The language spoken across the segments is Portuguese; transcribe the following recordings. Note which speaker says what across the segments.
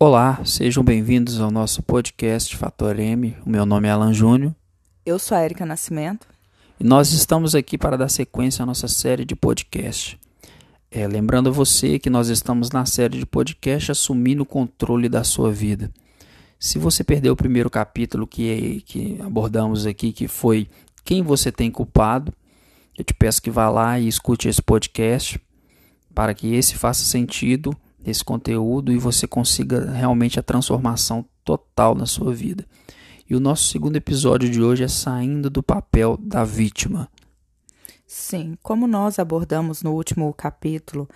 Speaker 1: Olá, sejam bem-vindos ao nosso podcast Fator M. O meu nome é Alan Júnior.
Speaker 2: Eu sou a Erika Nascimento.
Speaker 1: E nós estamos aqui para dar sequência à nossa série de podcast. É, lembrando a você que nós estamos na série de podcast assumindo o controle da sua vida. Se você perdeu o primeiro capítulo que, que abordamos aqui, que foi quem você tem culpado, eu te peço que vá lá e escute esse podcast para que esse faça sentido esse conteúdo e você consiga realmente a transformação total na sua vida. E o nosso segundo episódio de hoje é saindo do papel da vítima.
Speaker 2: Sim, como nós abordamos no último capítulo,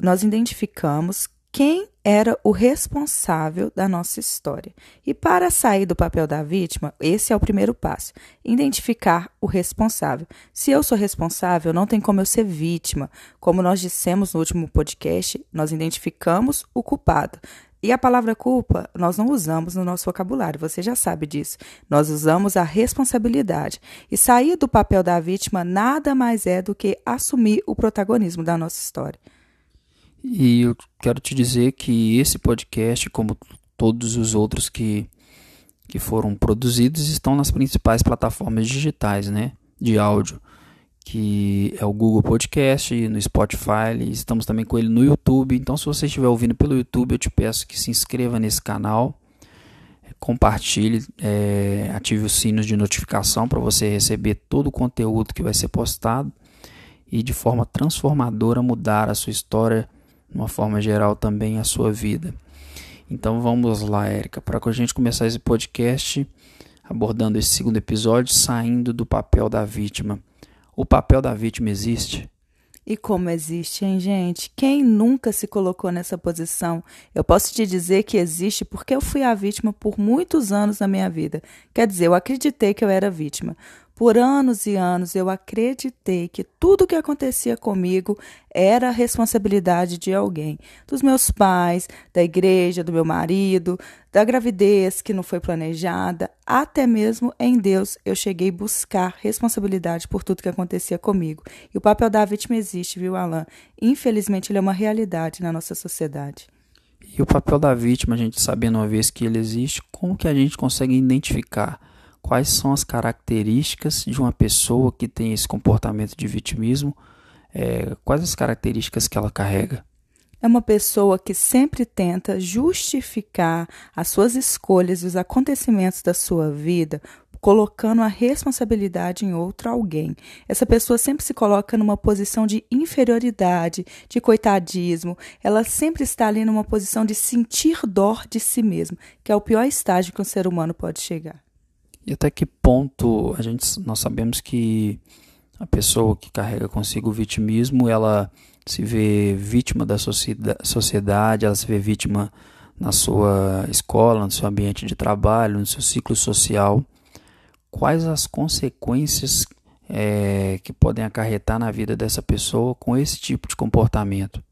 Speaker 2: nós identificamos quem era o responsável da nossa história. E para sair do papel da vítima, esse é o primeiro passo: identificar o responsável. Se eu sou responsável, não tem como eu ser vítima. Como nós dissemos no último podcast, nós identificamos o culpado. E a palavra culpa nós não usamos no nosso vocabulário, você já sabe disso. Nós usamos a responsabilidade. E sair do papel da vítima nada mais é do que assumir o protagonismo da nossa história.
Speaker 1: E eu quero te dizer que esse podcast, como todos os outros que, que foram produzidos, estão nas principais plataformas digitais né, de áudio, que é o Google Podcast, no Spotify, estamos também com ele no YouTube. Então, se você estiver ouvindo pelo YouTube, eu te peço que se inscreva nesse canal, compartilhe, é, ative os sinos de notificação para você receber todo o conteúdo que vai ser postado e de forma transformadora mudar a sua história de uma forma geral também a sua vida. Então vamos lá, Érica, para a gente começar esse podcast abordando esse segundo episódio, saindo do papel da vítima. O papel da vítima existe?
Speaker 2: E como existe, hein, gente? Quem nunca se colocou nessa posição? Eu posso te dizer que existe porque eu fui a vítima por muitos anos na minha vida. Quer dizer, eu acreditei que eu era vítima. Por anos e anos eu acreditei que tudo que acontecia comigo era responsabilidade de alguém, dos meus pais, da igreja, do meu marido, da gravidez que não foi planejada, até mesmo em Deus eu cheguei a buscar responsabilidade por tudo que acontecia comigo. E o papel da vítima existe, viu, Alan? Infelizmente ele é uma realidade na nossa sociedade.
Speaker 1: E o papel da vítima, a gente sabendo uma vez que ele existe, como que a gente consegue identificar? Quais são as características de uma pessoa que tem esse comportamento de vitimismo, é, quais as características que ela carrega.
Speaker 2: É uma pessoa que sempre tenta justificar as suas escolhas e os acontecimentos da sua vida colocando a responsabilidade em outro alguém. Essa pessoa sempre se coloca numa posição de inferioridade, de coitadismo. Ela sempre está ali numa posição de sentir dor de si mesmo, que é o pior estágio que um ser humano pode chegar.
Speaker 1: E até que ponto a gente, nós sabemos que a pessoa que carrega consigo o vitimismo, ela se vê vítima da sociedade, ela se vê vítima na sua escola, no seu ambiente de trabalho, no seu ciclo social. Quais as consequências é, que podem acarretar na vida dessa pessoa com esse tipo de comportamento?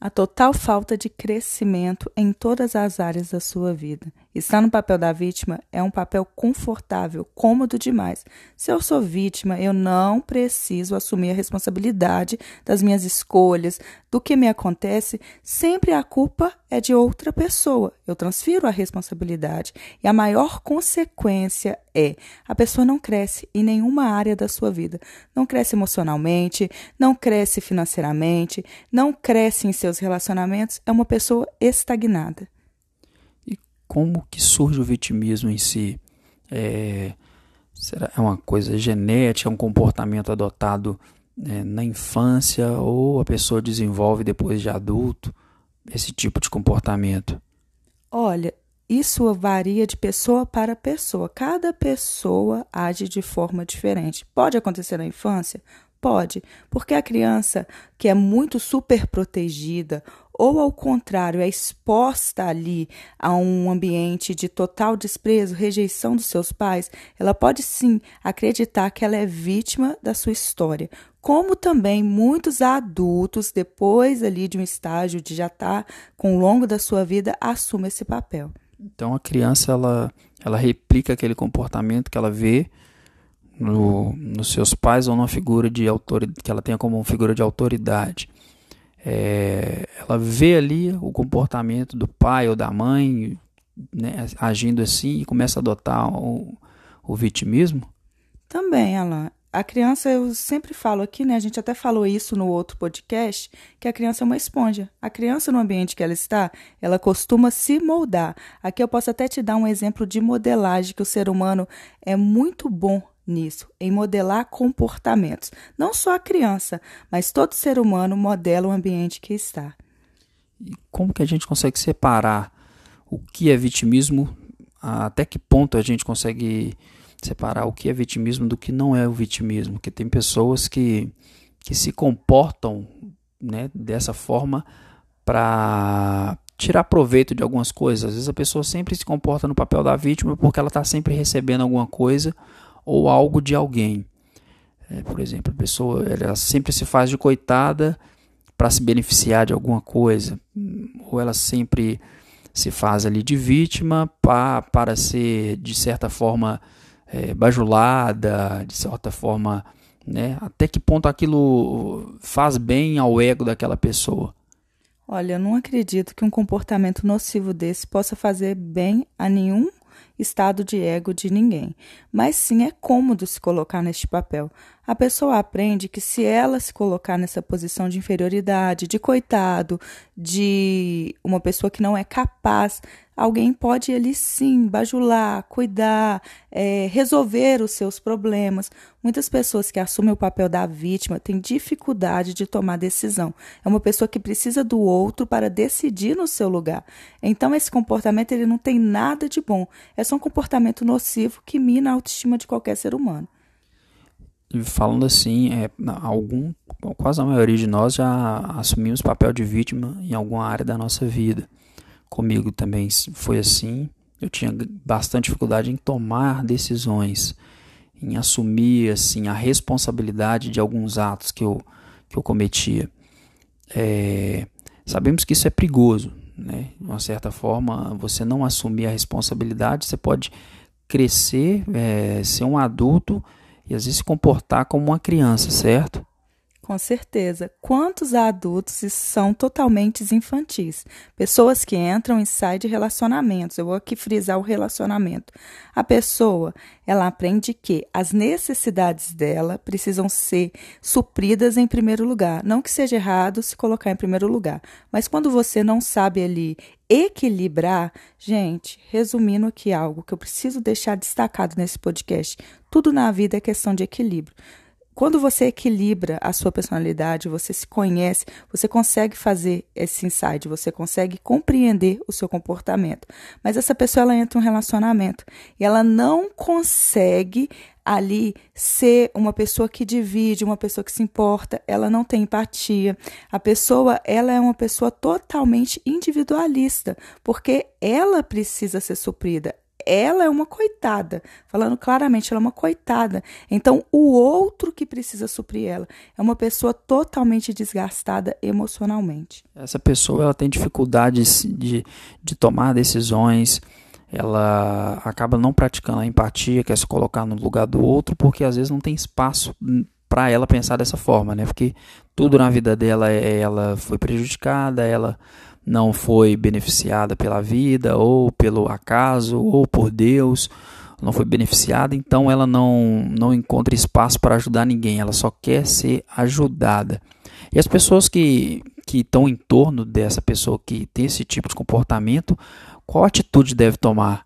Speaker 2: A total falta de crescimento em todas as áreas da sua vida. Estar no papel da vítima é um papel confortável, cômodo demais. Se eu sou vítima, eu não preciso assumir a responsabilidade das minhas escolhas, do que me acontece. Sempre a culpa é de outra pessoa. Eu transfiro a responsabilidade. E a maior consequência é a pessoa não cresce em nenhuma área da sua vida. Não cresce emocionalmente, não cresce financeiramente, não cresce em seus relacionamentos. É uma pessoa estagnada
Speaker 1: como que surge o vitimismo em si? É, será é uma coisa genética, é um comportamento adotado é, na infância ou a pessoa desenvolve depois de adulto esse tipo de comportamento?
Speaker 2: Olha, isso varia de pessoa para pessoa. Cada pessoa age de forma diferente. Pode acontecer na infância? Pode, porque a criança que é muito super protegida ou ao contrário, é exposta ali a um ambiente de total desprezo, rejeição dos seus pais, ela pode sim acreditar que ela é vítima da sua história. Como também muitos adultos, depois ali de um estágio de já estar tá com o longo da sua vida, assumem esse papel.
Speaker 1: Então a criança ela, ela replica aquele comportamento que ela vê no, nos seus pais ou numa figura de autoridade que ela tenha como figura de autoridade. É, ela vê ali o comportamento do pai ou da mãe né, agindo assim e começa a adotar o, o vitimismo?
Speaker 2: Também, Alan. A criança, eu sempre falo aqui, né? A gente até falou isso no outro podcast, que a criança é uma esponja. A criança, no ambiente que ela está, ela costuma se moldar. Aqui eu posso até te dar um exemplo de modelagem, que o ser humano é muito bom nisso, em modelar comportamentos. Não só a criança, mas todo ser humano modela o ambiente que está.
Speaker 1: E como que a gente consegue separar o que é vitimismo? Até que ponto a gente consegue separar o que é vitimismo do que não é o vitimismo, porque tem pessoas que, que se comportam né, dessa forma para tirar proveito de algumas coisas. Às vezes a pessoa sempre se comporta no papel da vítima porque ela está sempre recebendo alguma coisa ou algo de alguém. É, por exemplo, a pessoa ela sempre se faz de coitada para se beneficiar de alguma coisa, ou ela sempre se faz ali de vítima para, para ser, de certa forma, é, bajulada, de certa forma, né? Até que ponto aquilo faz bem ao ego daquela pessoa?
Speaker 2: Olha, eu não acredito que um comportamento nocivo desse possa fazer bem a nenhum estado de ego de ninguém, mas sim é cômodo se colocar neste papel. A pessoa aprende que se ela se colocar nessa posição de inferioridade, de coitado, de uma pessoa que não é capaz, alguém pode ali sim bajular, cuidar, é, resolver os seus problemas. Muitas pessoas que assumem o papel da vítima têm dificuldade de tomar decisão. É uma pessoa que precisa do outro para decidir no seu lugar. Então esse comportamento ele não tem nada de bom. É só um comportamento nocivo que mina a autoestima de qualquer ser humano.
Speaker 1: E falando assim, é, algum, quase a maioria de nós já assumimos papel de vítima em alguma área da nossa vida. Comigo também foi assim. Eu tinha bastante dificuldade em tomar decisões, em assumir assim a responsabilidade de alguns atos que eu, que eu cometia. É, sabemos que isso é perigoso, né? De uma certa forma, você não assumir a responsabilidade, você pode crescer, é, ser um adulto e às vezes se comportar como uma criança, certo?
Speaker 2: Com certeza. Quantos adultos são totalmente infantis? Pessoas que entram e saem de relacionamentos. Eu vou aqui frisar o relacionamento. A pessoa, ela aprende que as necessidades dela precisam ser supridas em primeiro lugar. Não que seja errado se colocar em primeiro lugar, mas quando você não sabe ali equilibrar, gente, resumindo aqui algo que eu preciso deixar destacado nesse podcast, tudo na vida é questão de equilíbrio. Quando você equilibra a sua personalidade, você se conhece, você consegue fazer esse insight, você consegue compreender o seu comportamento. Mas essa pessoa ela entra em um relacionamento e ela não consegue ali ser uma pessoa que divide, uma pessoa que se importa, ela não tem empatia. A pessoa, ela é uma pessoa totalmente individualista, porque ela precisa ser suprida, ela é uma coitada, falando claramente, ela é uma coitada. Então, o outro que precisa suprir ela é uma pessoa totalmente desgastada emocionalmente.
Speaker 1: Essa pessoa ela tem dificuldades de, de tomar decisões, ela acaba não praticando a empatia, quer se colocar no lugar do outro, porque às vezes não tem espaço para ela pensar dessa forma, né? Porque tudo na vida dela é, ela foi prejudicada, ela não foi beneficiada pela vida, ou pelo acaso, ou por Deus, não foi beneficiada, então ela não, não encontra espaço para ajudar ninguém, ela só quer ser ajudada. E as pessoas que, que estão em torno dessa pessoa que tem esse tipo de comportamento, qual atitude deve tomar?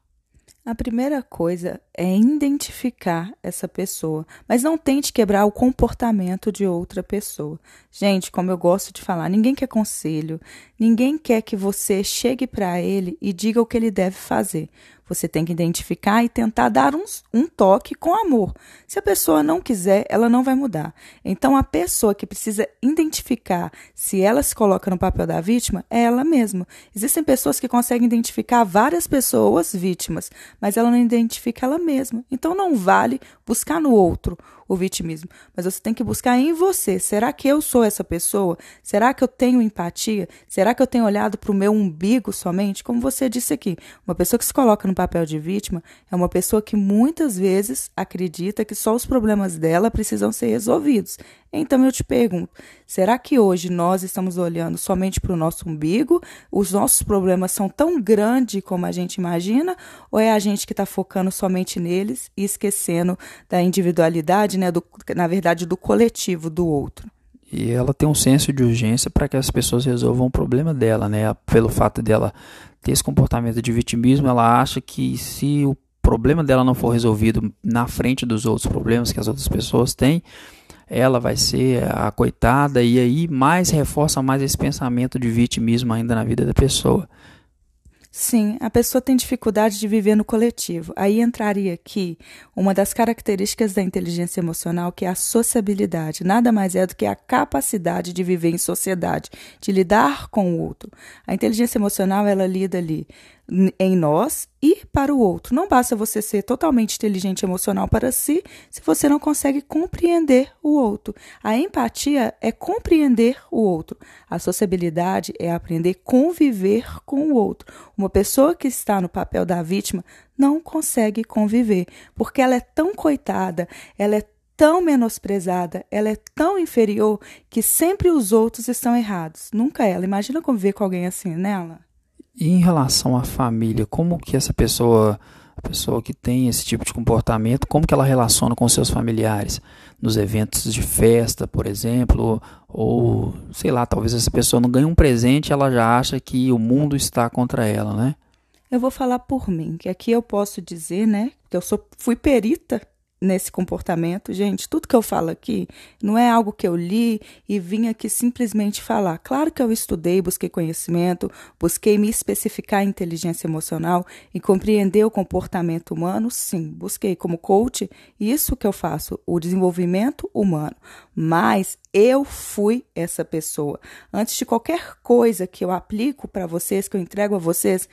Speaker 2: A primeira coisa é identificar essa pessoa, mas não tente quebrar o comportamento de outra pessoa. Gente, como eu gosto de falar, ninguém quer conselho, ninguém quer que você chegue para ele e diga o que ele deve fazer. Você tem que identificar e tentar dar um, um toque com amor. Se a pessoa não quiser, ela não vai mudar. Então, a pessoa que precisa identificar se ela se coloca no papel da vítima é ela mesma. Existem pessoas que conseguem identificar várias pessoas vítimas, mas ela não identifica ela mesma. Então, não vale buscar no outro o vitimismo, mas você tem que buscar em você. Será que eu sou essa pessoa? Será que eu tenho empatia? Será que eu tenho olhado para o meu umbigo somente? Como você disse aqui, uma pessoa que se coloca no papel de vítima é uma pessoa que muitas vezes acredita que só os problemas dela precisam ser resolvidos. Então eu te pergunto: será que hoje nós estamos olhando somente para o nosso umbigo? Os nossos problemas são tão grandes como a gente imagina? Ou é a gente que está focando somente neles e esquecendo da individualidade, né, do, na verdade, do coletivo do outro?
Speaker 1: E ela tem um senso de urgência para que as pessoas resolvam o problema dela, né? Pelo fato dela ter esse comportamento de vitimismo, ela acha que se o problema dela não for resolvido na frente dos outros problemas que as outras pessoas têm, ela vai ser a coitada e aí mais reforça mais esse pensamento de vitimismo ainda na vida da pessoa.
Speaker 2: Sim, a pessoa tem dificuldade de viver no coletivo. Aí entraria aqui uma das características da inteligência emocional, que é a sociabilidade. Nada mais é do que a capacidade de viver em sociedade, de lidar com o outro. A inteligência emocional, ela lida ali em nós e para o outro. Não basta você ser totalmente inteligente emocional para si se você não consegue compreender o outro. A empatia é compreender o outro. A sociabilidade é aprender a conviver com o outro. Uma pessoa que está no papel da vítima não consegue conviver, porque ela é tão coitada, ela é tão menosprezada, ela é tão inferior que sempre os outros estão errados, nunca ela. Imagina conviver com alguém assim, né,
Speaker 1: e em relação à família, como que essa pessoa, a pessoa que tem esse tipo de comportamento, como que ela relaciona com seus familiares? Nos eventos de festa, por exemplo, ou sei lá, talvez essa pessoa não ganhe um presente, ela já acha que o mundo está contra ela, né?
Speaker 2: Eu vou falar por mim, que aqui eu posso dizer, né, que eu sou, fui perita nesse comportamento. Gente, tudo que eu falo aqui não é algo que eu li e vim aqui simplesmente falar. Claro que eu estudei, busquei conhecimento, busquei me especificar em inteligência emocional e compreender o comportamento humano, sim, busquei como coach, isso que eu faço, o desenvolvimento humano. Mas eu fui essa pessoa. Antes de qualquer coisa que eu aplico para vocês, que eu entrego a vocês,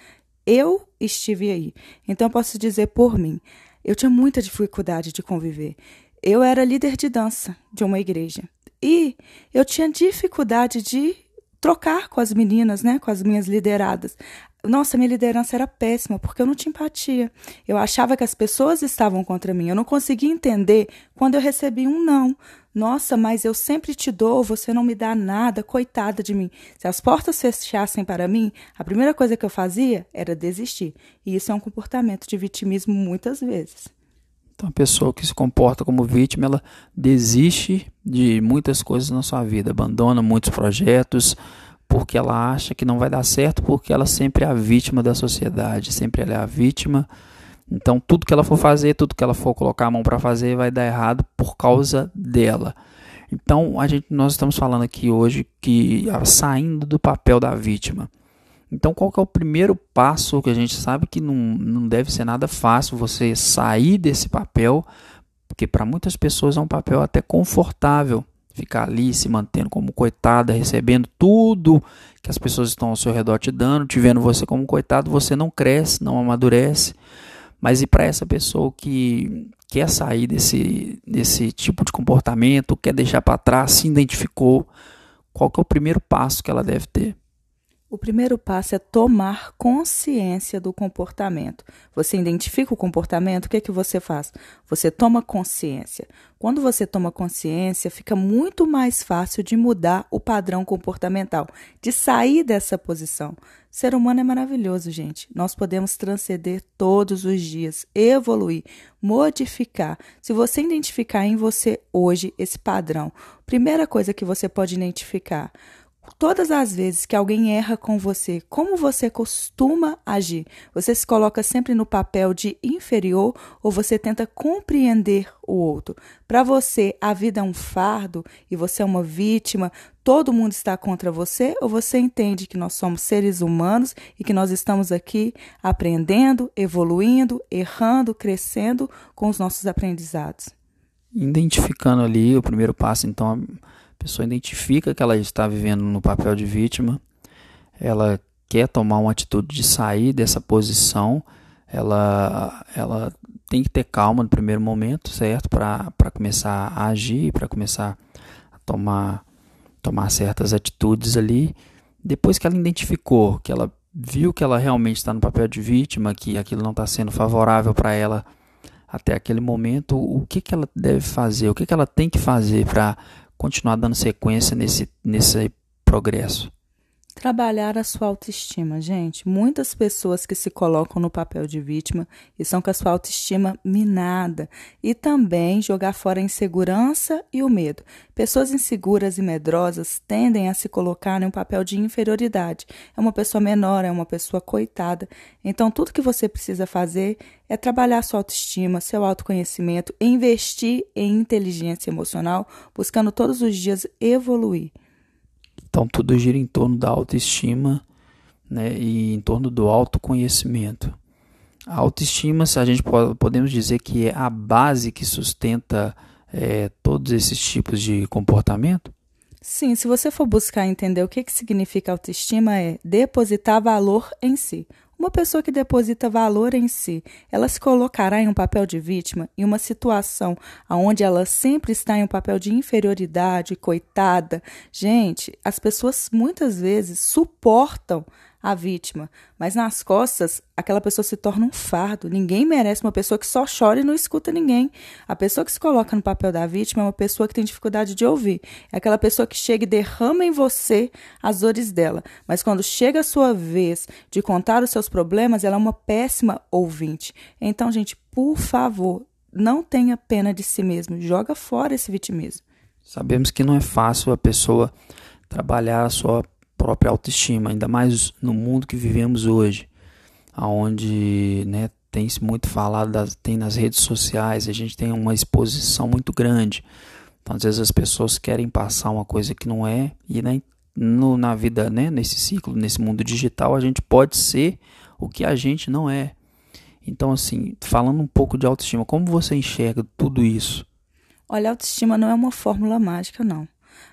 Speaker 2: eu estive aí. Então eu posso dizer por mim. Eu tinha muita dificuldade de conviver. Eu era líder de dança de uma igreja e eu tinha dificuldade de trocar com as meninas, né, com as minhas lideradas. Nossa, minha liderança era péssima porque eu não tinha empatia. Eu achava que as pessoas estavam contra mim. Eu não conseguia entender quando eu recebi um não. Nossa, mas eu sempre te dou, você não me dá nada, coitada de mim. Se as portas fechassem para mim, a primeira coisa que eu fazia era desistir. E isso é um comportamento de vitimismo muitas vezes.
Speaker 1: Então, a pessoa que se comporta como vítima, ela desiste de muitas coisas na sua vida, abandona muitos projetos, porque ela acha que não vai dar certo, porque ela sempre é a vítima da sociedade, sempre ela é a vítima. Então, tudo que ela for fazer, tudo que ela for colocar a mão para fazer, vai dar errado por causa dela. Então, a gente, nós estamos falando aqui hoje que saindo do papel da vítima. Então, qual que é o primeiro passo que a gente sabe que não, não deve ser nada fácil você sair desse papel, porque para muitas pessoas é um papel até confortável ficar ali se mantendo como coitada, recebendo tudo que as pessoas estão ao seu redor te dando, te vendo você como coitado, você não cresce, não amadurece. Mas e para essa pessoa que quer sair desse, desse tipo de comportamento, quer deixar para trás, se identificou, qual que é o primeiro passo que ela deve ter?
Speaker 2: O primeiro passo é tomar consciência do comportamento. Você identifica o comportamento, o que é que você faz? Você toma consciência. Quando você toma consciência, fica muito mais fácil de mudar o padrão comportamental, de sair dessa posição. Ser humano é maravilhoso, gente. Nós podemos transcender todos os dias, evoluir, modificar. Se você identificar em você hoje esse padrão, primeira coisa que você pode identificar, todas as vezes que alguém erra com você, como você costuma agir? Você se coloca sempre no papel de inferior ou você tenta compreender o outro? Para você, a vida é um fardo e você é uma vítima, todo mundo está contra você ou você entende que nós somos seres humanos e que nós estamos aqui aprendendo, evoluindo, errando, crescendo com os nossos aprendizados?
Speaker 1: Identificando ali o primeiro passo, então, pessoa identifica que ela está vivendo no papel de vítima, ela quer tomar uma atitude de sair dessa posição, ela, ela tem que ter calma no primeiro momento, certo? Para começar a agir, para começar a tomar, tomar certas atitudes ali. Depois que ela identificou, que ela viu que ela realmente está no papel de vítima, que aquilo não está sendo favorável para ela até aquele momento, o que, que ela deve fazer, o que, que ela tem que fazer para continuar dando sequência nesse, nesse progresso?
Speaker 2: Trabalhar a sua autoestima, gente. Muitas pessoas que se colocam no papel de vítima estão com a sua autoestima minada. E também jogar fora a insegurança e o medo. Pessoas inseguras e medrosas tendem a se colocar em um papel de inferioridade. É uma pessoa menor, é uma pessoa coitada. Então, tudo que você precisa fazer é trabalhar sua autoestima, seu autoconhecimento, investir em inteligência emocional, buscando todos os dias evoluir.
Speaker 1: Então tudo gira em torno da autoestima né, e em torno do autoconhecimento. A autoestima, se a gente pode, podemos dizer que é a base que sustenta é, todos esses tipos de comportamento?
Speaker 2: Sim, se você for buscar entender o que, que significa autoestima, é depositar valor em si. Uma pessoa que deposita valor em si, ela se colocará em um papel de vítima, em uma situação onde ela sempre está em um papel de inferioridade, coitada. Gente, as pessoas muitas vezes suportam a vítima, mas nas costas aquela pessoa se torna um fardo. Ninguém merece uma pessoa que só chora e não escuta ninguém. A pessoa que se coloca no papel da vítima é uma pessoa que tem dificuldade de ouvir. É aquela pessoa que chega e derrama em você as dores dela, mas quando chega a sua vez de contar os seus problemas, ela é uma péssima ouvinte. Então, gente, por favor, não tenha pena de si mesmo. Joga fora esse vitimismo.
Speaker 1: Sabemos que não é fácil a pessoa trabalhar a sua própria autoestima, ainda mais no mundo que vivemos hoje, aonde né, tem se muito falado, das, tem nas redes sociais, a gente tem uma exposição muito grande. Então, às vezes as pessoas querem passar uma coisa que não é, e né, no, na vida, né, nesse ciclo, nesse mundo digital, a gente pode ser o que a gente não é. Então, assim, falando um pouco de autoestima, como você enxerga tudo isso?
Speaker 2: Olha, autoestima não é uma fórmula mágica, não.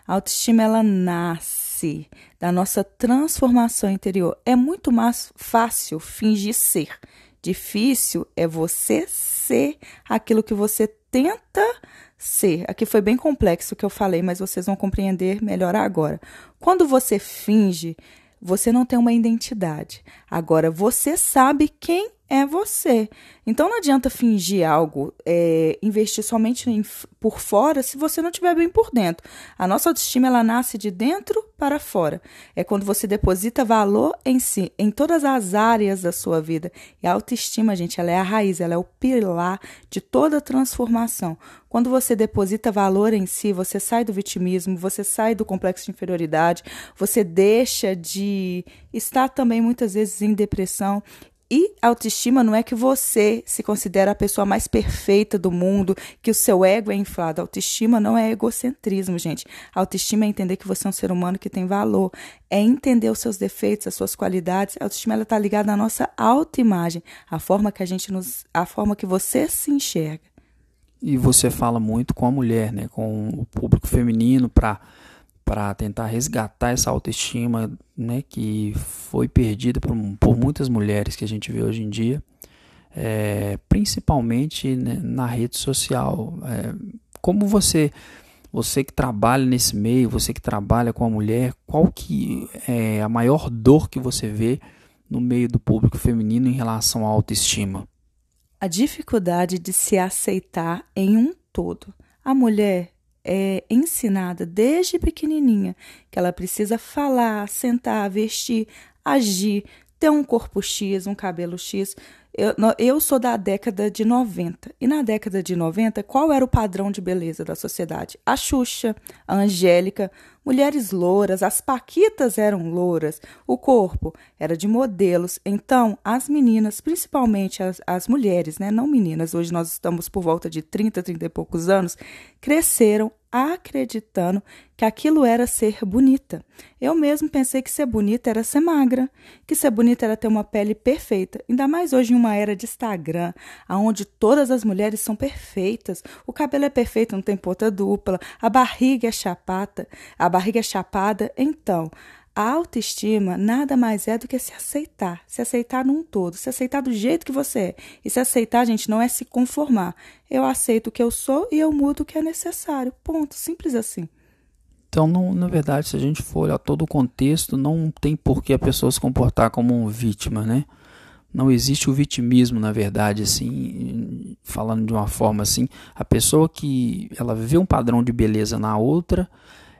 Speaker 2: A autoestima, ela nasce si, da nossa transformação interior. É muito mais fácil fingir ser. Difícil é você ser aquilo que você tenta ser. Aqui foi bem complexo o que eu falei, mas vocês vão compreender melhor agora. Quando você finge, você não tem uma identidade. Agora, você sabe quem é você. Então não adianta fingir algo, é, investir somente em, por fora se você não estiver bem por dentro. A nossa autoestima ela nasce de dentro para fora. É quando você deposita valor em si, em todas as áreas da sua vida. E a autoestima, gente, ela é a raiz, ela é o pilar de toda transformação. Quando você deposita valor em si, você sai do vitimismo, você sai do complexo de inferioridade, você deixa de estar também muitas vezes em depressão e autoestima não é que você se considera a pessoa mais perfeita do mundo, que o seu ego é inflado. Autoestima não é egocentrismo, gente. Autoestima é entender que você é um ser humano que tem valor, é entender os seus defeitos, as suas qualidades. A autoestima está ligada à nossa autoimagem, a forma que a gente nos, a forma que você se enxerga.
Speaker 1: E você fala muito com a mulher, né, com o público feminino para para tentar resgatar essa autoestima né, que foi perdida por, por muitas mulheres que a gente vê hoje em dia, é, principalmente né, na rede social. É, como você você que trabalha nesse meio, você que trabalha com a mulher, qual que é a maior dor que você vê no meio do público feminino em relação à autoestima?
Speaker 2: A dificuldade de se aceitar em um todo. A mulher é ensinada desde pequenininha que ela precisa falar, sentar, vestir, agir, ter um corpo X, um cabelo X. Eu, eu sou da década de 90. E na década de 90, qual era o padrão de beleza da sociedade? A Xuxa, a Angélica, mulheres louras, as paquitas eram louras, o corpo era de modelos. Então, as meninas, principalmente as, as mulheres, né, não meninas, hoje nós estamos por volta de 30, 30 e poucos anos, cresceram acreditando que aquilo era ser bonita. Eu mesmo pensei que ser bonita era ser magra, que ser bonita era ter uma pele perfeita, ainda mais hoje em uma era de Instagram, onde todas as mulheres são perfeitas. O cabelo é perfeito, não tem ponta dupla, a barriga é chapata, a barriga chapada. Então, A autoestima nada mais é do que se aceitar, se aceitar num todo, se aceitar do jeito que você é. E se aceitar, gente, não é se conformar. Eu aceito o que eu sou e eu mudo o que é necessário. Ponto. Simples assim.
Speaker 1: Então, não, na verdade, se a gente for olhar todo o contexto, não tem por que a pessoa se comportar como vítima, né? Não existe o vitimismo, na verdade, assim, falando de uma forma assim, a pessoa que ela vê um padrão de beleza na outra,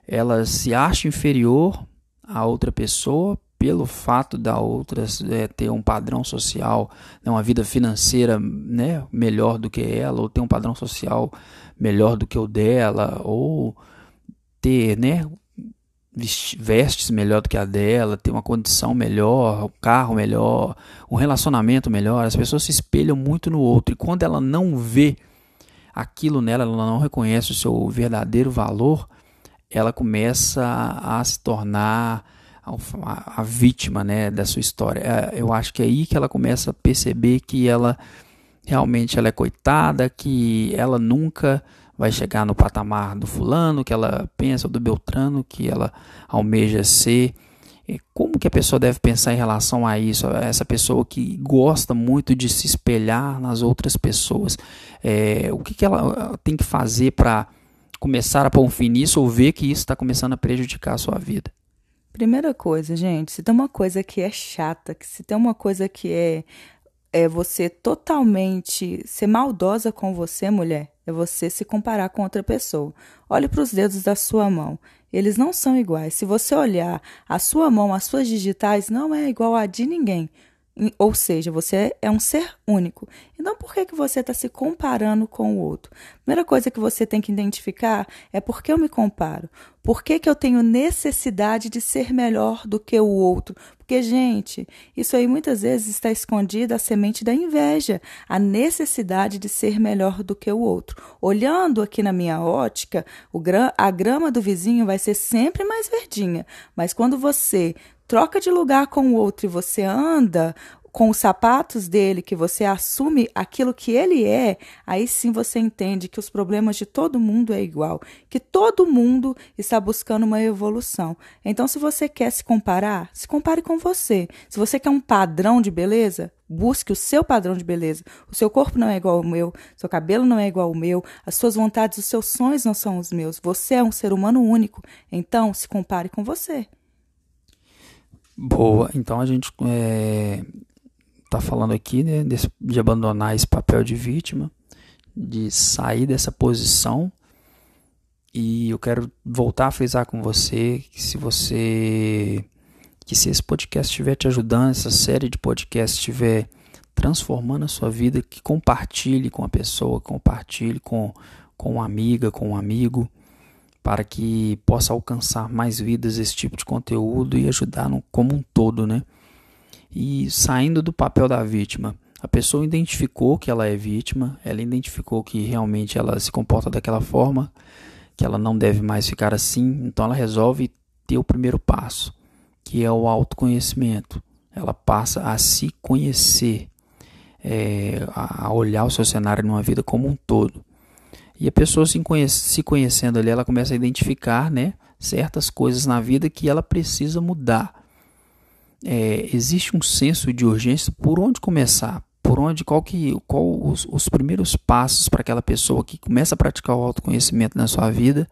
Speaker 1: ela se acha inferior à outra pessoa pelo fato da outra é, ter um padrão social, né, uma vida financeira né, melhor do que ela, ou ter um padrão social melhor do que o dela, ou ter né, vestes melhor do que a dela, ter uma condição melhor, um carro melhor, um relacionamento melhor. As pessoas se espelham muito no outro e quando ela não vê aquilo nela, ela não reconhece o seu verdadeiro valor, ela começa a, se tornar a, a, vítima né, da sua história. É, eu acho que é aí que ela começa a perceber que ela realmente ela é coitada, que ela nunca vai chegar no patamar do fulano que ela pensa, do Beltrano que ela almeja ser. Como que a pessoa deve pensar em relação a isso? Essa pessoa que gosta muito de se espelhar nas outras pessoas. É, o que, que ela tem que fazer para começar a pôr um fim nisso ou ver que isso está começando a prejudicar a sua vida?
Speaker 2: Primeira coisa, gente, se tem uma coisa que é chata, que se tem uma coisa que é, é você totalmente ser maldosa com você, mulher, é você se comparar com outra pessoa. Olhe para os dedos da sua mão. Eles não são iguais. Se você olhar a sua mão, as suas digitais, não é igual a de ninguém. Ou seja, você é um ser único. Então, por que, que você está se comparando com o outro? Primeira coisa que você tem que identificar é por que eu me comparo. Por que, que eu tenho necessidade de ser melhor do que o outro? Porque, gente, isso aí muitas vezes está escondida a semente da inveja, a necessidade de ser melhor do que o outro. Olhando aqui na minha ótica, a grama do vizinho vai ser sempre mais verdinha. Mas quando você troca de lugar com o outro e você anda com os sapatos dele, que você assume aquilo que ele é, aí sim você entende que os problemas de todo mundo é igual, que todo mundo está buscando uma evolução. Então, se você quer se comparar, se compare com você. Se você quer um padrão de beleza, busque o seu padrão de beleza. O seu corpo não é igual ao meu, seu cabelo não é igual ao meu, as suas vontades, os seus sonhos não são os meus. Você é um ser humano único. Então, se compare com você.
Speaker 1: Boa, então a gente é, tá falando aqui né, desse, de abandonar esse papel de vítima, de sair dessa posição. E eu quero voltar a frisar com você que se você que se esse podcast estiver te ajudando, essa série de podcasts estiver transformando a sua vida, que compartilhe com a pessoa, compartilhe com, com uma amiga, com um amigo para que possa alcançar mais vidas esse tipo de conteúdo e ajudar no, como um todo, né? E saindo do papel da vítima, a pessoa identificou que ela é vítima, ela identificou que realmente ela se comporta daquela forma, que ela não deve mais ficar assim, então ela resolve ter o primeiro passo, que é o autoconhecimento. Ela passa a se conhecer, é, a olhar o seu cenário numa vida como um todo. E a pessoa se, se conhecendo ali, ela começa a identificar né, certas coisas na vida que ela precisa mudar. É, existe um senso de urgência por onde começar, por onde, qual que, qual os, os primeiros passos para aquela pessoa que começa a praticar o autoconhecimento na sua vida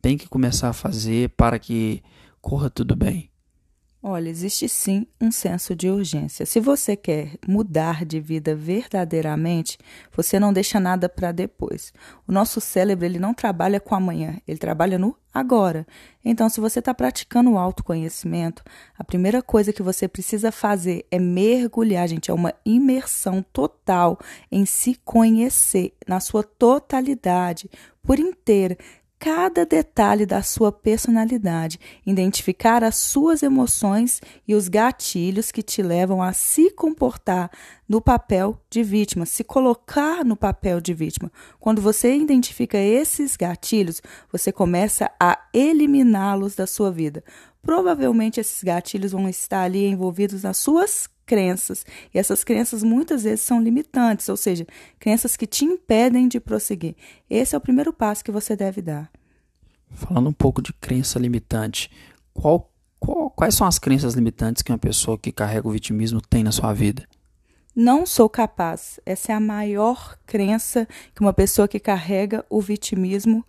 Speaker 1: tem que começar a fazer para que corra tudo bem.
Speaker 2: Olha, existe sim um senso de urgência. Se você quer mudar de vida verdadeiramente, você não deixa nada para depois. O nosso cérebro ele não trabalha com amanhã, ele trabalha no agora. Então, se você está praticando o autoconhecimento, a primeira coisa que você precisa fazer é mergulhar, gente, é uma imersão total em se conhecer na sua totalidade, por inteira cada detalhe da sua personalidade, identificar as suas emoções e os gatilhos que te levam a se comportar no papel de vítima, se colocar no papel de vítima. Quando você identifica esses gatilhos, você começa a eliminá-los da sua vida. Provavelmente esses gatilhos vão estar ali envolvidos nas suas crenças. E essas crenças muitas vezes são limitantes, ou seja, crenças que te impedem de prosseguir. Esse é o primeiro passo que você deve dar.
Speaker 1: Falando um pouco de crença limitante, qual quais são as crenças limitantes que uma pessoa que carrega o vitimismo tem na sua vida?
Speaker 2: Não sou capaz. Essa é a maior crença que uma pessoa que carrega o vitimismo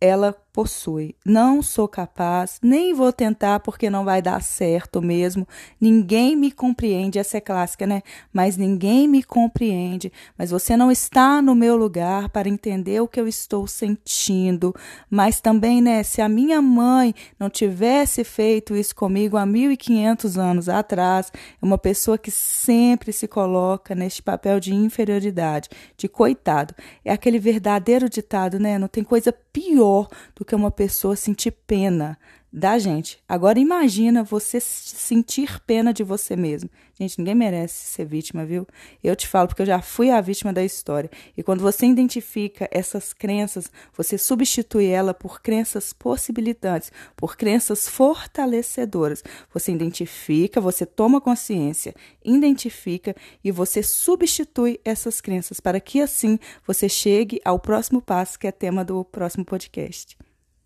Speaker 2: ela possui. Não sou capaz, nem vou tentar porque não vai dar certo mesmo. Ninguém me compreende, essa é clássica, né? Mas ninguém me compreende. Mas você não está no meu lugar para entender o que eu estou sentindo. Mas também, né, se a minha mãe não tivesse feito isso comigo há 1500 anos atrás, é uma pessoa que sempre se coloca neste papel de inferioridade, de coitado. É aquele verdadeiro ditado, né? Não tem coisa pior do do que uma pessoa sentir pena da gente. Agora imagina você sentir pena de você mesmo. Gente, ninguém merece ser vítima, viu? Eu te falo porque eu já fui a vítima da história. E quando você identifica essas crenças, você substitui ela por crenças possibilitantes, por crenças fortalecedoras. Você identifica, você toma consciência, identifica e você substitui essas crenças para que assim você chegue ao próximo passo, que é tema do próximo podcast.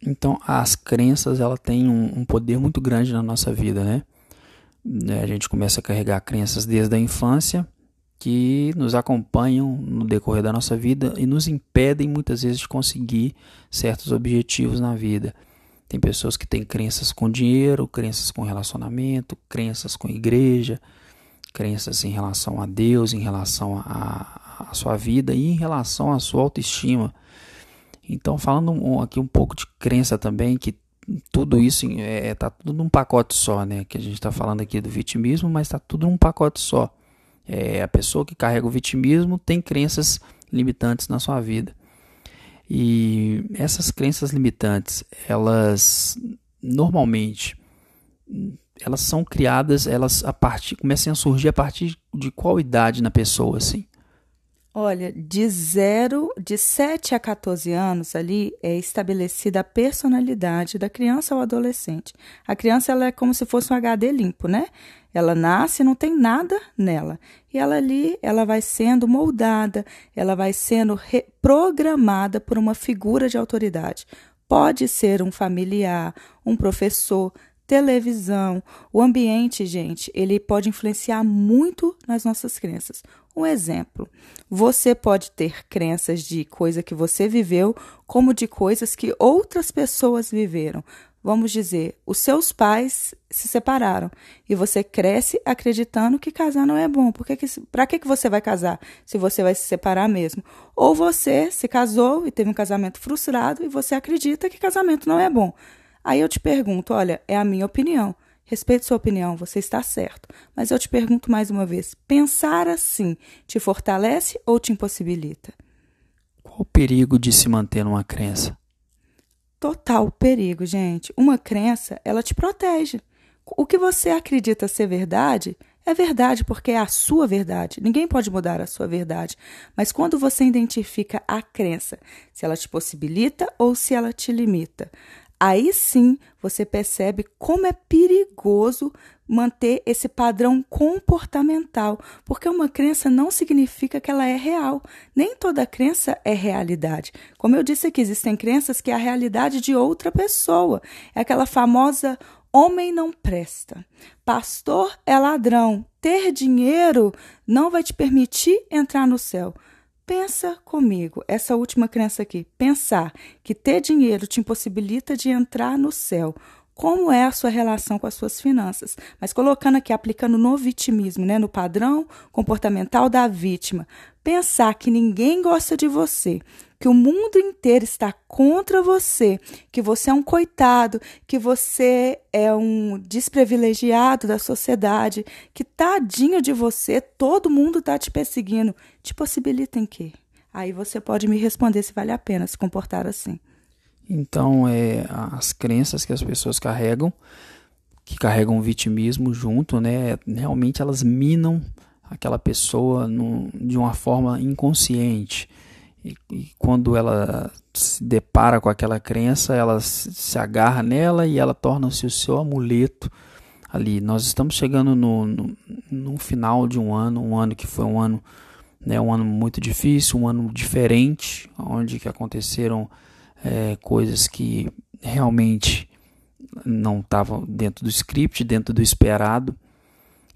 Speaker 1: Então, as crenças ela têm um, um, poder muito grande na nossa vida, né? A gente começa a carregar crenças desde a infância que nos acompanham no decorrer da nossa vida e nos impedem muitas vezes de conseguir certos objetivos na vida. Tem pessoas que têm crenças com dinheiro, crenças com relacionamento, crenças com igreja, crenças em relação a Deus, em relação à sua vida e em relação à sua autoestima. Então, falando aqui um pouco de crença também, que tudo isso está é, tá tudo num pacote só, né? Que a gente está falando aqui do vitimismo, mas está tudo num pacote só. É, a pessoa que carrega o vitimismo tem crenças limitantes na sua vida. E essas crenças limitantes, elas normalmente elas são criadas, elas a partir começam a surgir a partir de qual idade na pessoa assim?
Speaker 2: Olha, de 0, de 7 a 14 anos ali é estabelecida a personalidade da criança ou adolescente. A criança ela é como se fosse um HD limpo, né? Ela nasce, não tem nada nela. E ela ali, ela vai sendo moldada, ela vai sendo programada por uma figura de autoridade. Pode ser um familiar, um professor, televisão, o ambiente, gente, ele pode influenciar muito nas nossas crenças. Um exemplo: você pode ter crenças de coisa que você viveu, como de coisas que outras pessoas viveram. Vamos dizer, os seus pais se separaram e você cresce acreditando que casar não é bom. Porque que, para que, que você vai casar se você vai se separar mesmo? Ou você se casou e teve um casamento frustrado e você acredita que casamento não é bom. Aí eu te pergunto, olha, é a minha opinião. Respeito sua opinião, você está certo. Mas eu te pergunto mais uma vez: pensar assim te fortalece ou te impossibilita?
Speaker 1: Qual o perigo de se manter numa crença?
Speaker 2: Total perigo, gente. Uma crença, ela te protege. O que você acredita ser verdade é verdade porque é a sua verdade. Ninguém pode mudar a sua verdade. Mas quando você identifica a crença, se ela te possibilita ou se ela te limita, aí sim você percebe como é perigoso manter esse padrão comportamental, porque uma crença não significa que ela é real. Nem toda crença é realidade. Como eu disse aqui, existem crenças que é a realidade de outra pessoa. É aquela famosa homem não presta. Pastor é ladrão. Ter dinheiro não vai te permitir entrar no céu. Pensa comigo, essa última crença aqui, pensar que ter dinheiro te impossibilita de entrar no céu. Como é a sua relação com as suas finanças? Mas colocando aqui, aplicando no vitimismo, né, no padrão comportamental da vítima. Pensar que ninguém gosta de você, que o mundo inteiro está contra você, que você é um coitado, que você é um desprivilegiado da sociedade, que tadinho de você, todo mundo está te perseguindo, te possibilita em quê? Aí você pode me responder se vale a pena se comportar assim.
Speaker 1: Então, é, as crenças que as pessoas carregam, que carregam o vitimismo junto, né, realmente elas minam aquela pessoa no, de uma forma inconsciente. E, e, quando ela se depara com aquela crença, ela se agarra nela e ela torna-se o seu amuleto ali. Nós estamos chegando no, no, no, final de um ano, um ano que foi um ano, né, um ano muito difícil, um ano diferente, onde que aconteceram é, coisas que realmente não estava dentro do script, dentro do esperado.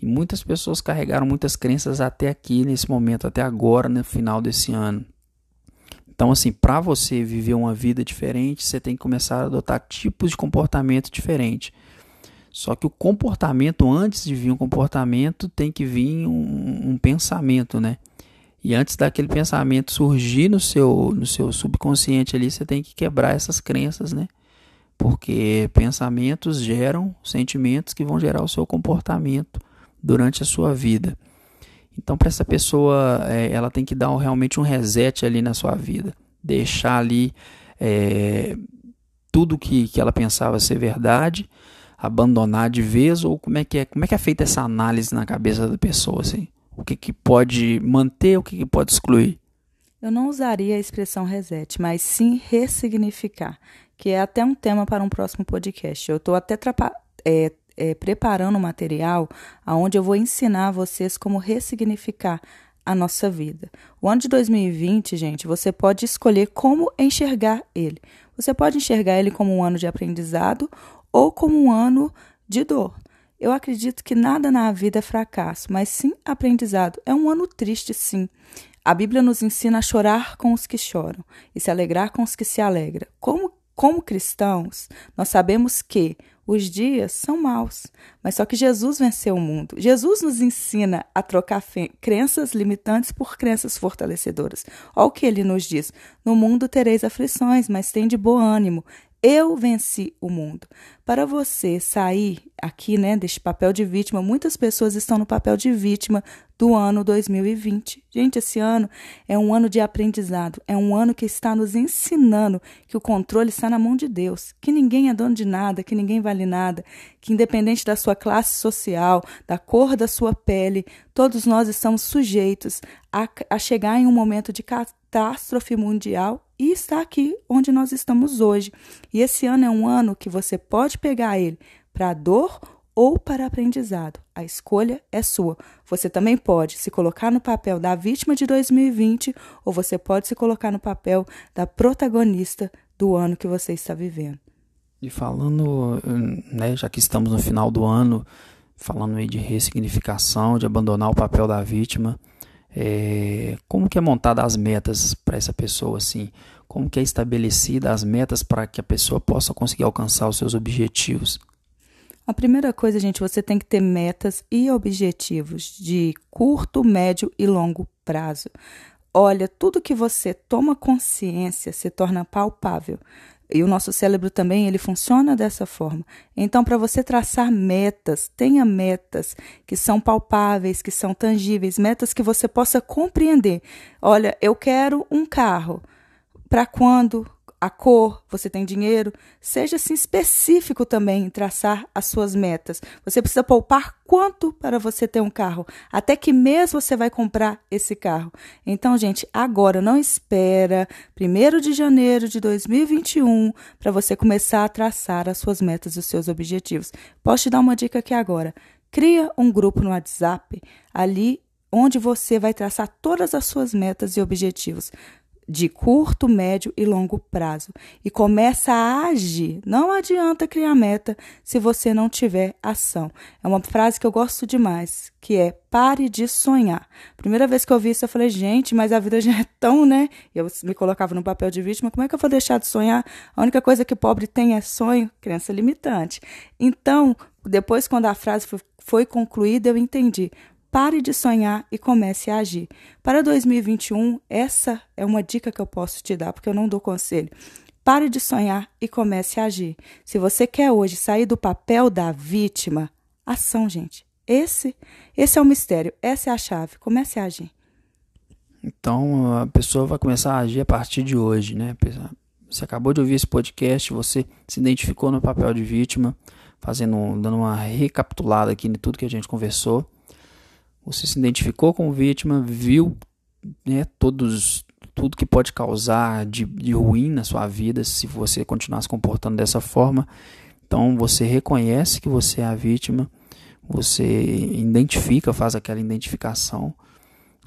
Speaker 1: E muitas pessoas carregaram muitas crenças até aqui, nesse momento, até agora, no final desse ano. Então, assim, para você viver uma vida diferente, você tem que começar a adotar tipos de comportamento diferente. Só que o comportamento, antes de vir um comportamento, tem que vir um, um pensamento, né? E antes daquele pensamento surgir no seu, no seu subconsciente ali, você tem que quebrar essas crenças, né? Porque pensamentos geram sentimentos que vão gerar o seu comportamento durante a sua vida. Então, para essa pessoa, é, ela tem que dar realmente um reset ali na sua vida, deixar ali é, tudo que, que ela pensava ser verdade, abandonar de vez, ou como é que é, como é que é feita essa análise na cabeça da pessoa, assim? O que, que pode manter, o que, que pode excluir?
Speaker 2: Eu não usaria a expressão reset, mas sim ressignificar, que é até um tema para um próximo podcast. Eu estou até é, é, preparando um material onde eu vou ensinar vocês como ressignificar a nossa vida. O ano de 2020, gente, você pode escolher como enxergar ele. Você pode enxergar ele como um ano de aprendizado ou como um ano de dor. Eu acredito que nada na vida é fracasso, mas sim aprendizado. É um ano triste, sim. A Bíblia nos ensina a chorar com os que choram e se alegrar com os que se alegram. Como, como cristãos, nós sabemos que os dias são maus, mas só que Jesus venceu o mundo. Jesus nos ensina a trocar crenças limitantes por crenças fortalecedoras. Olha o que ele nos diz: No mundo tereis aflições, mas tem de bom ânimo. Eu venci o mundo. Para você sair aqui, né, deste papel de vítima, muitas pessoas estão no papel de vítima do ano 2020. Gente, esse ano é um ano de aprendizado, é um ano que está nos ensinando que o controle está na mão de Deus, que ninguém é dono de nada, que ninguém vale nada, que independente da sua classe social, da cor da sua pele, todos nós estamos sujeitos a, a chegar em um momento de catástrofe mundial e está aqui onde nós estamos hoje. E esse ano é um ano que você pode pegar ele para dor ou para aprendizado. A escolha é sua. Você também pode se colocar no papel da vítima de 2020 ou você pode se colocar no papel da protagonista do ano que você está vivendo.
Speaker 1: E falando, né, já que estamos no final do ano, falando aí de ressignificação, de abandonar o papel da vítima, é, como que é montada as metas para essa pessoa assim? Como que é estabelecida as metas para que a pessoa possa conseguir alcançar os seus objetivos?
Speaker 2: A primeira coisa, gente, você tem que ter metas e objetivos de curto, médio e longo prazo. Olha, tudo que você toma consciência se torna palpável. E o nosso cérebro também, ele funciona dessa forma. Então, para você traçar metas, tenha metas que são palpáveis, que são tangíveis, metas que você possa compreender. Olha, eu quero um carro. Para quando? A cor, você tem dinheiro, seja assim específico também em traçar as suas metas. Você precisa poupar quanto para você ter um carro? Até que mês você vai comprar esse carro? Então, gente, agora não espera 1 de janeiro de 2021 para você começar a traçar as suas metas e os seus objetivos. Posso te dar uma dica aqui agora? Cria um grupo no WhatsApp ali onde você vai traçar todas as suas metas e objetivos de curto, médio e longo prazo e começa a agir. Não adianta criar meta se você não tiver ação. É uma frase que eu gosto demais, que é pare de sonhar. Primeira vez que eu vi isso, eu falei, gente, mas a vida já é tão, né? Eu me colocava no papel de vítima, como é que eu vou deixar de sonhar? A única coisa que pobre tem é sonho, crença limitante. Então, depois, quando a frase foi concluída, eu entendi. Pare de sonhar e comece a agir. Para 2021, essa é uma dica que eu posso te dar, porque eu não dou conselho. Pare de sonhar e comece a agir. Se você quer hoje sair do papel da vítima, ação, gente. Esse, esse é o mistério, essa é a chave. Comece a agir.
Speaker 1: Então a pessoa vai começar a agir a partir de hoje, né? Você acabou de ouvir esse podcast, você se identificou no papel de vítima, fazendo, dando uma recapitulada aqui em tudo que a gente conversou. Você se identificou como vítima, viu né, todos, tudo que pode causar de, de ruim na sua vida se você continuar se comportando dessa forma. Então você reconhece que você é a vítima, você identifica, faz aquela identificação,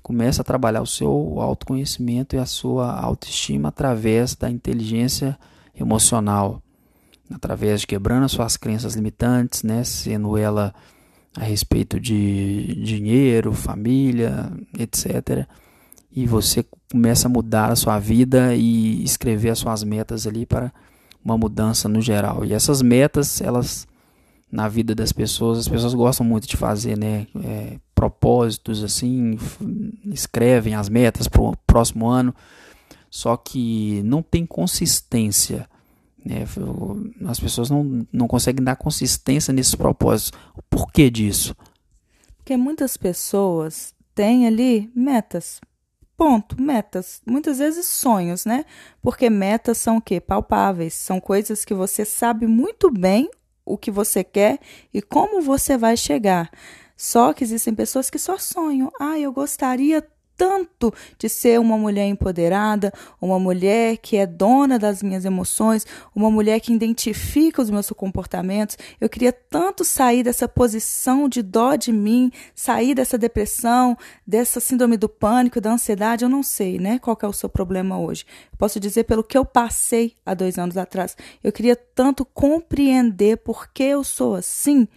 Speaker 1: começa a trabalhar o seu autoconhecimento e a sua autoestima através da inteligência emocional. através de quebrando as suas crenças limitantes, né, sendo ela a respeito de dinheiro, família, etc. E você começa a mudar a sua vida e escrever as suas metas ali para uma mudança no geral. E essas metas, elas na vida das pessoas, as pessoas gostam muito de fazer, né? É, propósitos assim, escrevem as metas para o próximo ano, só que não tem consistência. Né? As pessoas não, não conseguem dar consistência nesses propósitos. O porquê disso?
Speaker 2: Porque muitas pessoas têm ali metas. Ponto, metas. Muitas vezes sonhos, né? Porque metas são o quê? Palpáveis. São coisas que você sabe muito bem o que você quer e como você vai chegar. Só que existem pessoas que só sonham. Ah, eu gostaria tanto de ser uma mulher empoderada, uma mulher que é dona das minhas emoções, uma mulher que identifica os meus comportamentos. Eu queria tanto sair dessa posição de dó de mim, sair dessa depressão, dessa síndrome do pânico, da ansiedade. Eu não sei, né? Qual é o seu problema hoje? Posso dizer pelo que eu passei há dois anos atrás. Eu queria tanto compreender por que eu sou assim.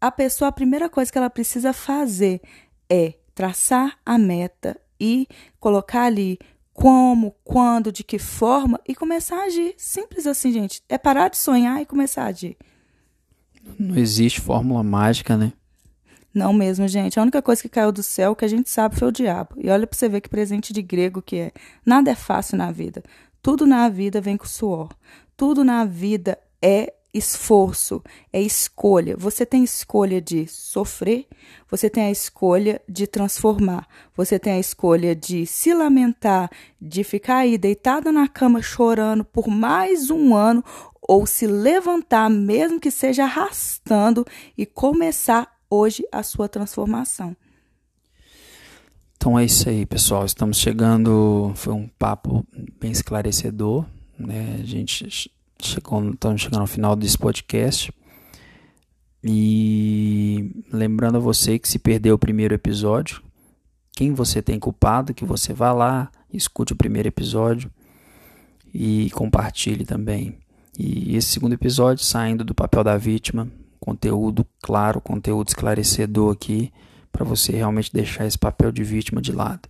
Speaker 2: A pessoa, a primeira coisa que ela precisa fazer é traçar a meta e colocar ali como, quando, de que forma e começar a agir. Simples assim, gente. É parar de sonhar e começar a agir.
Speaker 1: Não existe fórmula mágica, né?
Speaker 2: Não mesmo, gente. A única coisa que caiu do céu que a gente sabe foi o diabo. E olha para você ver que presente de grego que é. Nada é fácil na vida. Tudo na vida vem com suor. Tudo na vida é esforço, é escolha. Você tem escolha de sofrer, você tem a escolha de transformar, você tem a escolha de se lamentar, de ficar aí deitada na cama chorando por mais um ano ou se levantar, mesmo que seja arrastando, e começar hoje a sua transformação.
Speaker 1: Então é isso aí, pessoal. Estamos chegando. Foi um papo bem esclarecedor. Né? A gente chegou, estamos chegando ao final desse podcast. E lembrando a você que se perdeu o primeiro episódio, quem você tem culpado, que você vá lá, escute o primeiro episódio e compartilhe também. E esse segundo episódio, saindo do papel da vítima, conteúdo claro, conteúdo esclarecedor aqui, para você realmente deixar esse papel de vítima de lado.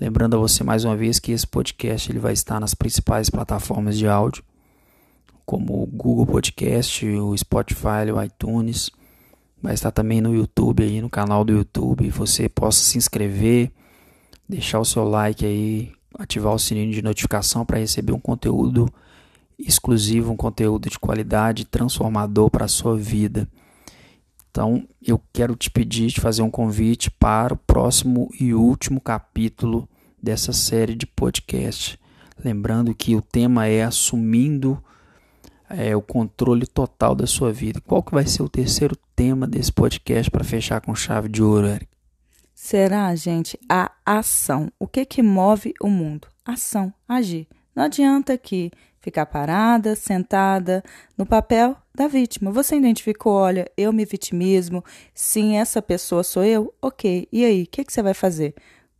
Speaker 1: Lembrando a você mais uma vez que esse podcast ele vai estar nas principais plataformas de áudio como o Google Podcast, o Spotify, o iTunes. Vai estar também no YouTube aí, no canal do YouTube. Você possa se inscrever, deixar o seu like aí, ativar o sininho de notificação para receber um conteúdo exclusivo, um conteúdo de qualidade transformador para a sua vida. Então, eu quero te pedir, te fazer um convite para o próximo e último capítulo dessa série de podcast. Lembrando que o tema é assumindo é, o controle total da sua vida. Qual que vai ser o terceiro tema desse podcast para fechar com chave de ouro, Eric?
Speaker 2: Será, gente, a ação. O que que move o mundo? Ação, agir. Não adianta aqui ficar parada, sentada no papel da vítima. Você identificou, olha, eu me vitimismo, sim, essa pessoa sou eu? Ok, e aí, o que, que você vai fazer?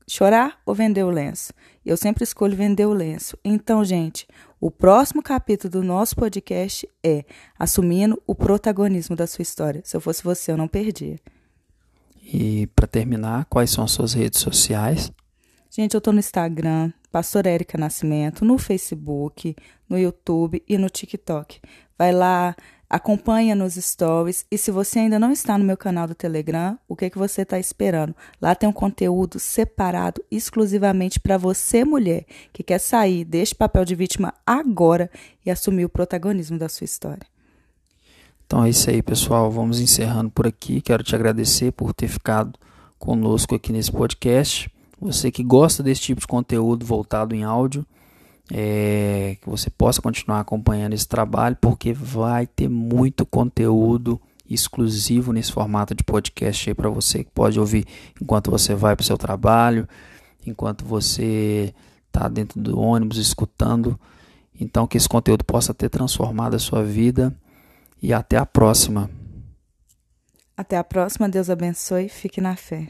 Speaker 2: Chorar ou vender o lenço? Eu sempre escolho vender o lenço. Então, gente, o próximo capítulo do nosso podcast é Assumindo o protagonismo da sua história. Se eu fosse você, eu não perdia.
Speaker 1: E para terminar, quais são as suas redes sociais?
Speaker 2: Gente, eu estou no Instagram, Pastor Érica Nascimento, no Facebook, no YouTube e no TikTok. Vai lá, Acompanha nos stories e se você ainda não está no meu canal do Telegram, o que, que você está esperando? Lá tem um conteúdo separado exclusivamente para você, mulher, que quer sair deste papel de vítima agora e assumir o protagonismo da sua história.
Speaker 1: Então é isso aí, pessoal. Vamos encerrando por aqui. Quero te agradecer por ter ficado conosco aqui nesse podcast. Você que gosta desse tipo de conteúdo voltado em áudio, é, que você possa continuar acompanhando esse trabalho, porque vai ter muito conteúdo exclusivo nesse formato de podcast aí para você que pode ouvir enquanto você vai para o seu trabalho, enquanto você está dentro do ônibus escutando. Então que esse conteúdo possa ter transformado a sua vida e até a próxima.
Speaker 2: Até a próxima, Deus abençoe, fique na fé.